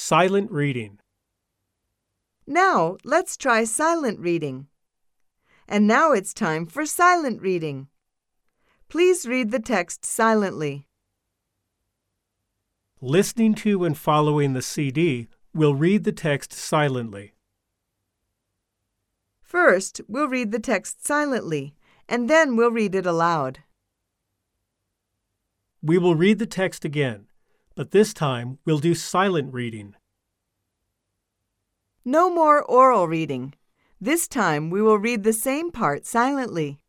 Silent reading. Now, let's try silent reading. And now it's time for silent reading. Please read the text silently. Listening to and following the CD, we'll read the text silently. First, we'll read the text silently, and then we'll read it aloud. We will read the text again, but this time we'll do silent reading. No more oral reading. This time we will read the same part silently.